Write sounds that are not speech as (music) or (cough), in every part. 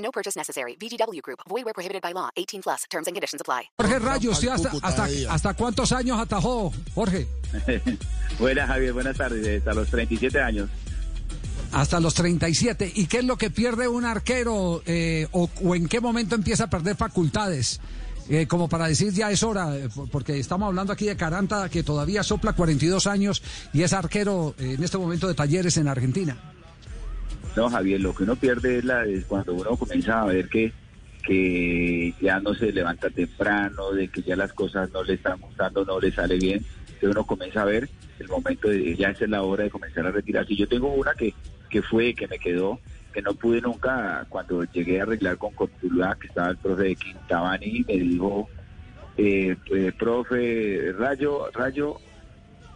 No purchase necessary. VGW Group. Void where prohibited by law. 18 plus. Terms and conditions apply. Jorge Rayo, ¿usted hasta, hasta, hasta cuántos años atajó, Jorge? (laughs) Buenas, Javier. Buenas tardes. Hasta los 37 años. Hasta los 37. ¿Y qué es lo que pierde un arquero eh, o, o en qué momento empieza a perder facultades? Eh, como para decir ya es hora, eh, porque estamos hablando aquí de Caranta, que todavía sopla 42 años y es arquero eh, en este momento de talleres en Argentina. No, Javier, lo que uno pierde es, la, es cuando uno comienza a ver que, que ya no se levanta temprano, de que ya las cosas no le están gustando, no le sale bien, que uno comienza a ver el momento de ya es la hora de comenzar a retirarse. Yo tengo una que, que fue, que me quedó, que no pude nunca, cuando llegué a arreglar con Cortuluá, que estaba el profe de Quintabani, me dijo, eh, eh, profe Rayo, Rayo,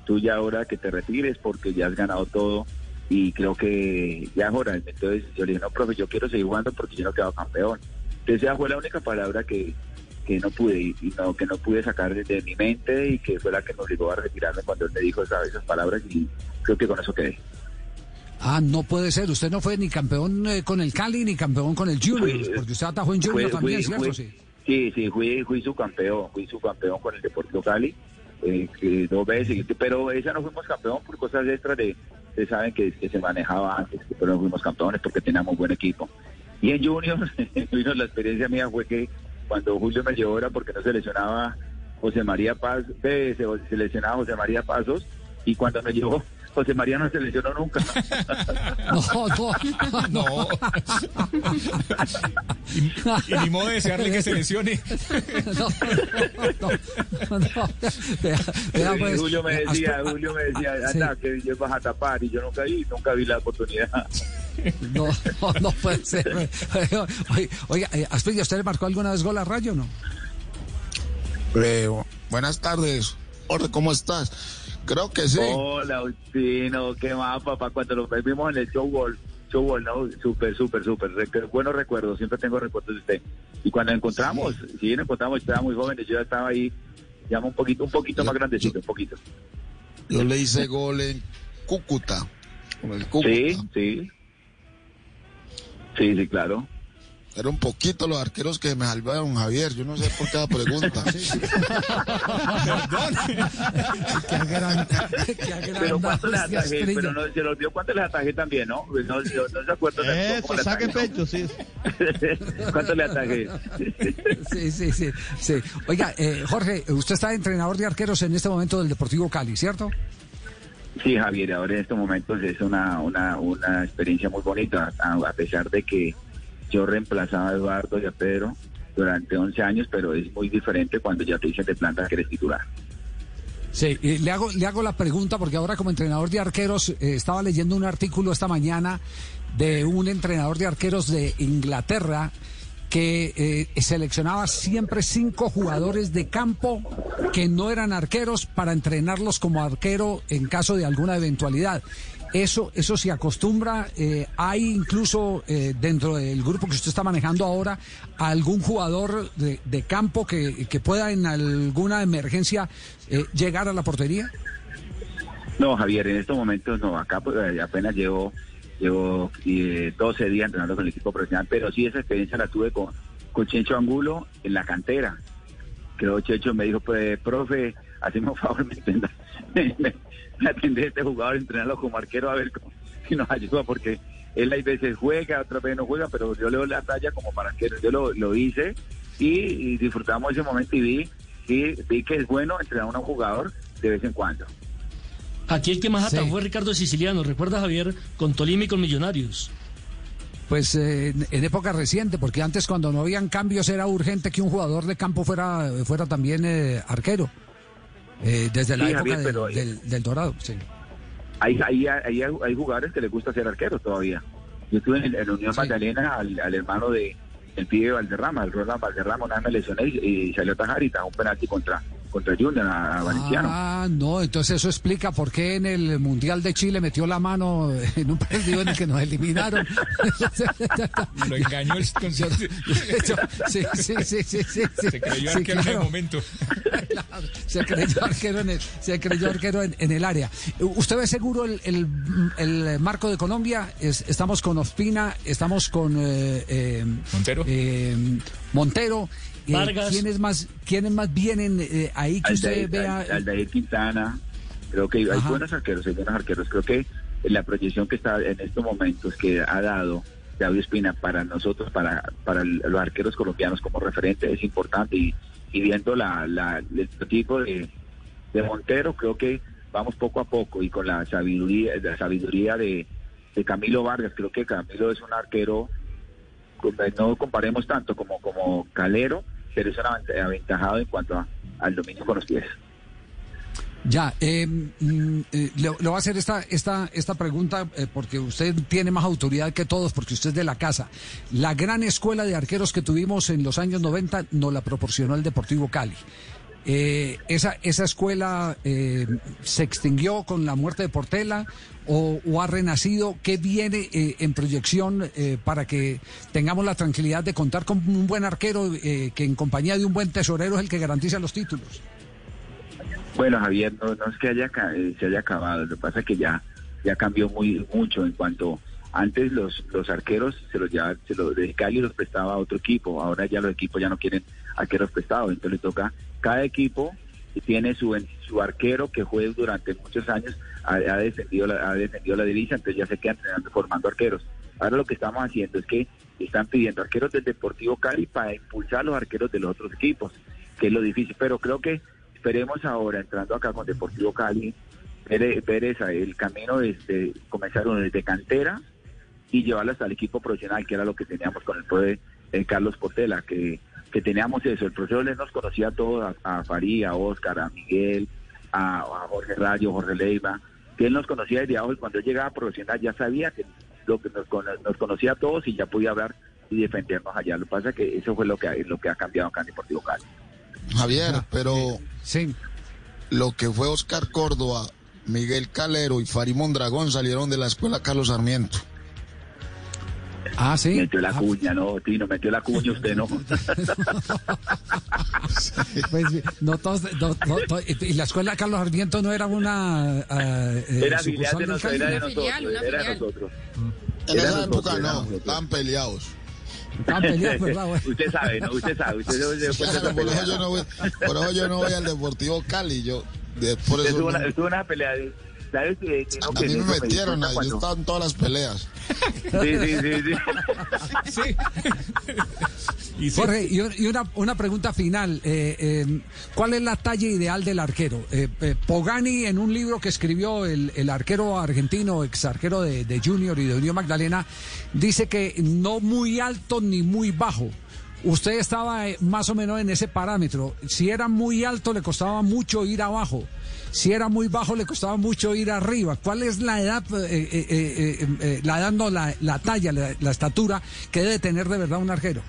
tú ya ahora que te retires porque ya has ganado todo y creo que ya es hora. Entonces yo le dije, no, profe, yo quiero seguir jugando porque yo no he quedado campeón. Entonces esa fue la única palabra que, que no pude y no, que no pude sacar de, mi mente y que fue la que me obligó a retirarme cuando él me dijo esas, esas palabras y creo que con eso quedé. Ah, no puede ser. Usted no fue ni campeón eh, con el Cali ni campeón con el Junior, porque usted atajó en Junior también, ¿cierto? sí. Sí, sí, fui, fui su campeón, fui su campeón con el Deportivo Cali, eh, que dos veces, pero esa no fuimos campeón por cosas extras de, ustedes saben que, se manejaba antes, pero no fuimos campeones porque teníamos buen equipo. Y en Junior, (laughs) vino la experiencia mía fue que cuando Julio me llevó era porque no seleccionaba José María Paz, eh, se seleccionaba José María Pasos, y cuando me llevó José María no seleccionó nunca. (laughs) No, no, no. Y ni modo de desearle que se lesione. No, no, no, no. Vea, vea, Y pues, Julio me eh, decía, Julio me decía, Sí. anda, que yo vas a tapar, y yo nunca vi, nunca vi la oportunidad. No, no, no puede ser. Oiga, oiga eh, Asprilla, ¿usted le marcó alguna vez gol a Rayo o no? Eh, buenas tardes. Jorge, ¿cómo estás? Creo que sí. Hola, Ustino, qué más, papá, cuando lo vimos en el showball, showball, ¿no? Súper, súper, súper, buenos recuerdos, siempre tengo recuerdos de usted. Y cuando nos encontramos, sí, nos encontramos, estaba muy jóvenes, yo ya estaba ahí, ya un poquito, un poquito Yo- más grandecito, yo- un poquito. Yo le hice gol en Cúcuta. Con el Cúcuta. Sí, sí. Sí, sí, claro. Era un poquito los arqueros que me salvaron, Javier. Yo no sé por qué la pregunta. (laughs) (laughs) Qué agranda- qué Pero cuánto les este atajé, pero no, se lo olvidó cuánto les atajé también, ¿no? No, no, no se Eso, saque atajé, pecho, sí. (laughs) ¿Cuánto le atajé? Sí, sí, sí, sí. Oiga, eh, Jorge, usted está entrenador de arqueros en este momento del Deportivo Cali, ¿cierto? Sí, Javier, ahora en estos momentos es una, una, una experiencia muy bonita, a, a pesar de que yo reemplazaba a Eduardo y a Pedro durante 11 años, pero es muy diferente cuando ya te dicen de planta que eres titular. Sí, le hago, le hago la pregunta porque ahora como entrenador de arqueros eh, estaba leyendo un artículo esta mañana de un entrenador de arqueros de Inglaterra que eh, seleccionaba siempre cinco jugadores de campo que no eran arqueros para entrenarlos como arquero en caso de alguna eventualidad. Eso, eso se acostumbra. eh, hay incluso eh, dentro del grupo que usted está manejando ahora algún jugador de, campo que, que pueda en alguna emergencia eh, llegar a la portería. No, Javier, en estos momentos no, acá pues, eh, apenas llevo, llevo eh, 12 días entrenando con el equipo profesional, pero sí esa experiencia la tuve con, con Chencho Angulo en la cantera. Creo Checho me dijo, pues, profe, haceme un favor, me entienda, (laughs) me, me, me atendé a este jugador, entrenarlo como arquero a ver cómo- si nos ayuda, porque él hay veces juega, otras veces no juega, pero yo le doy la talla como para arquero. Yo lo, lo hice y, y disfrutamos ese momento y vi, y vi que es bueno entrenar a un jugador de vez en cuando. Aquí el que más Sí. atajó fue Ricardo Siciliano, ¿recuerda Javier? Con Tolima y con Millonarios. Pues eh, en, en época reciente, porque antes cuando no habían cambios era urgente que un jugador de campo fuera, fuera también eh, arquero. Eh, desde la Sí, época Javier, del- pero- del, del Dorado. Sí. hay, hay, hay, hay jugadores que les gusta ser arqueros todavía. Yo estuve en, la Unión Sí. Magdalena al, al hermano de, el pibe Valderrama, el Roland Valderrama, una vez me lesioné y, y salió a tajar y tajó un penalti contra, contra Junior, a, Valenciano. Ah, no, entonces eso explica por qué en el Mundial de Chile metió la mano (laughs) en un partido en el que nos eliminaron. (laughs) Lo engañó el concepto. Yo- sí, sí, sí, sí, sí, sí. Se creyó Sí, arquero en el momento. (laughs) Claro, se creyó arquero en el, se creyó arquero en, en el área. ¿Usted ve seguro el, el- el marco de Colombia? Es- estamos con Ospina, estamos con eh, eh, Montero. eh, Montero. Eh, Vargas. ¿Quiénes más, quiénes más vienen eh, ahí que usted vea? Al- Aldair Quintana, creo que hay Ajá. buenos arqueros, hay buenos arqueros. Creo que la proyección que está en estos momentos que ha dado David Espina para nosotros, para, para los arqueros colombianos como referente es importante y, y viendo la, la, el tipo de, de Montero, creo que vamos poco a poco y con la sabiduría, la sabiduría de, de Camilo Vargas, creo que Camilo es un arquero no comparemos tanto como como Calero, pero es aventajado en cuanto a- al dominio con los pies. Ya, eh, mm, eh, le, le voy a hacer esta, esta, esta pregunta eh, porque usted tiene más autoridad que todos, porque usted es de la casa. La gran escuela de arqueros que tuvimos en los años 90 nos la proporcionó el Deportivo Cali. Eh, esa, ¿Esa escuela eh, se extinguió con la muerte de Portela o, o ha renacido? ¿Qué viene eh, en proyección eh, para que tengamos la tranquilidad de contar con un buen arquero eh, que en compañía de un buen tesorero es el que garantiza los títulos? Bueno, Javier, no, no es que haya eh, se haya acabado, lo que pasa es que ya, ya cambió muy mucho en cuanto antes los, los arqueros se los llevaba, se los de Cali los prestaba a otro equipo, ahora ya los equipos ya no quieren arqueros prestados, entonces le toca cada equipo tiene su su arquero que fue durante muchos años ha, ha defendido la, ha defendido la divisa, entonces ya se quedan entrenando, formando arqueros. Ahora lo que estamos haciendo es que están pidiendo arqueros del Deportivo Cali para impulsar los arqueros de los otros equipos, que es lo difícil, pero creo que esperemos ahora, entrando acá con Deportivo Cali, ver, esa, el camino de, de comenzar desde cantera y llevarlo hasta el equipo profesional, que era lo que teníamos con el pro de eh, Carlos Portela, que, que teníamos eso. El profesor les nos conocía a todos, a, a Faría, a Oscar, a Miguel, a, a Jorge Rayo, Jorge Leiva, que él nos conocía desde abajo y cuando él llegaba a profesional ya sabía que lo que nos, cono- nos conocía a todos y ya podía hablar y defendernos allá. Lo que pasa es que eso fue lo que, lo que ha cambiado acá en Deportivo Cali. Javier, pero Sí. lo que fue Oscar Córdoba, Miguel Calero y Farid Mondragón salieron de la escuela Carlos Sarmiento. Ah, sí. Metió la Ah, cuña, no, Tino, metió la cuña usted, no. (laughs) Pues no todos, no- no- to- y la escuela Carlos Sarmiento no era una eh, Era filial de nosotros, era de nosotros, filial, era de nosotros. En Era esa nosotros, época no, estaban peleados. Estaban peleados, ¿verdad? (laughs) Bueno. Usted sabe, ¿no? Usted sabe, usted Claro, por, eso yo no voy, por eso yo no voy al Deportivo Cali. Yo, de- por usted eso tuvo no- una, estuvo una pelea de... ¿Sabes? Que no, a que mí me metieron, ahí, yo cuando- estaba en todas las peleas. Sí, sí, sí, sí. Sí. Y sí, Jorge, y, un- y una, una pregunta final. eh, eh, ¿Cuál es la talla ideal del arquero? Eh, eh, Pogani, en un libro que escribió el, el arquero argentino, ex arquero de, de Junior y de Unión Magdalena, dice que no muy alto ni muy bajo. Usted estaba más o menos en ese parámetro. Si era muy alto, le costaba mucho ir abajo. Si era muy bajo, le costaba mucho ir arriba. ¿Cuál es la edad, eh, eh, eh, eh, la edad, no, la, la talla, la, estatura que debe tener de verdad un arquero?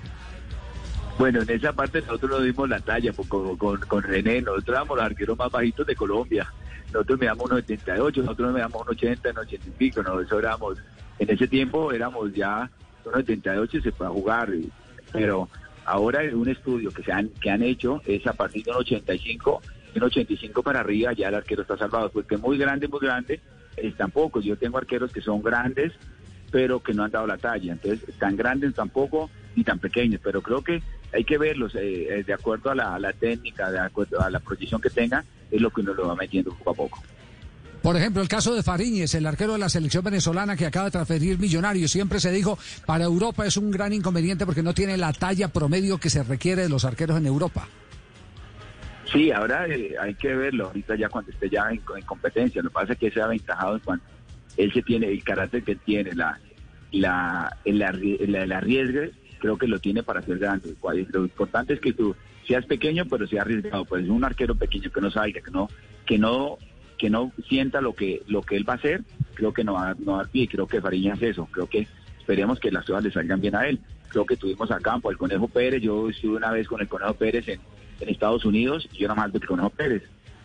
Bueno, en esa parte nosotros nos dimos la talla pues, con, con, con René, nosotros éramos los arqueros más bajitos de Colombia. Nosotros medíamos unos 78, nosotros medíamos unos 80, unos 80 y pico, nosotros éramos, en ese tiempo éramos ya unos 78 y se fue a jugar, pero ahora un estudio que se han, que han hecho es a partir de un 85, de un 85 para arriba ya el arquero está salvado, porque muy grande, muy grande, están pocos. Yo tengo arqueros que son grandes, pero que no han dado la talla. Entonces, tan grandes tampoco ni tan pequeños, pero creo que hay que verlos eh, eh, de acuerdo a la, a la técnica, de acuerdo a la proyección que tenga, es lo que uno lo va metiendo poco a poco. Por ejemplo, el caso de Fariñez, el arquero de la selección venezolana que acaba de transferir millonarios. Siempre se dijo, para Europa es un gran inconveniente porque no tiene la talla promedio que se requiere de los arqueros en Europa. Sí, ahora eh, hay que verlo, ahorita ya cuando esté ya en, en competencia, lo que pasa es que se ha aventajado en cuanto él se tiene, el carácter que tiene, la, la, el, el, arriesgue, creo que lo tiene para ser grande. Lo importante es que tú seas pequeño, pero sea arriesgado. Pues un arquero pequeño que no salga, que no, que no, que no sienta lo que, lo que él va a hacer, creo que no va, no va a dar pie. Creo que Fariña es eso. Creo que esperemos que las cosas le salgan bien a él. creo que tuvimos a campo al Conejo Pérez. Yo estuve una vez con el Conejo Pérez en, en Estados Unidos y yo nada más del Conejo Pérez.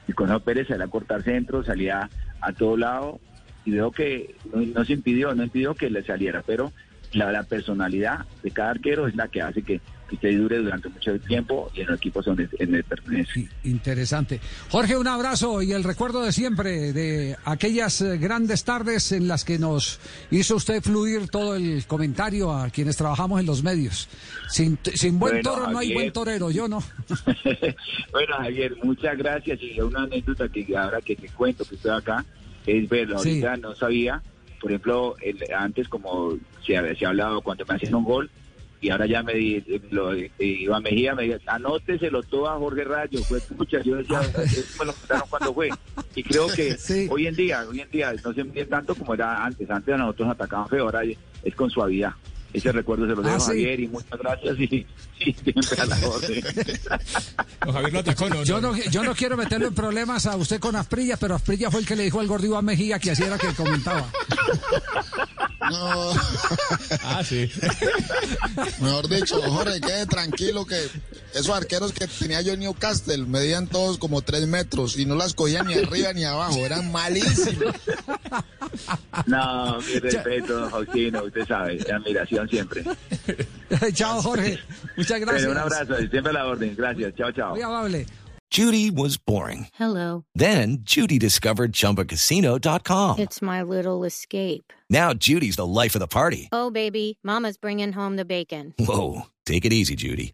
El Conejo Pérez salía a cortar centro, salía a todo lado y veo que no, no se impidió, no impidió que le saliera, pero la personalidad de cada arquero es la que hace que, que usted dure durante mucho tiempo y en los equipos donde en el pertenece. Sí, interesante. Jorge, un abrazo y el recuerdo de siempre de aquellas eh, grandes tardes en las que nos hizo usted fluir todo el comentario a quienes trabajamos en los medios. Sin, sin buen Bueno, toro no hay buen torero, yo no. (laughs) bueno, Javier, muchas gracias. Y una anécdota que ahora que te cuento que estoy acá es. Sí. Ahorita no sabía, por ejemplo, el- antes como se, se ha hablado cuando me hacían un gol, y ahora ya me di, lo, Iván Mejía me dijo, anóteselo todo a Jorge Rayo. Fue pucha, yo decía, eso me lo contaron cuando fue. Y creo que (laughs) Sí. hoy en día, hoy en día no se mide tanto como era antes. Antes a nosotros nos atacaban feo, ahora es con suavidad. Ese recuerdo se lo Ah, dejo a sí. Javier y muchas gracias y, y siempre a la orden. (laughs) No, Javier lo atacó, no, Yo no. no, yo no quiero meterlo en problemas a usted con Asprilla, pero Asprilla fue el que le dijo al gordo Iván Mejía que así era que comentaba. No, Ah, sí. mejor dicho, Jorge, quede tranquilo que esos arqueros que tenía yo en Newcastle medían todos como tres metros y no las cogían ni arriba ni abajo, eran malísimos. No, mi respeto, don Faustino, usted sabe, admiración siempre. (laughs) Chao, Jorge. Muchas gracias. Pero un abrazo, y siempre a la orden. Gracias, chao, chao. Muy amable. Judy was boring. Hello. Then Judy discovered ChumbaCasino.com. It's my little escape. Now Judy's the life of the party. Oh, baby, Mama's bringing home the bacon. Whoa, take it easy, Judy.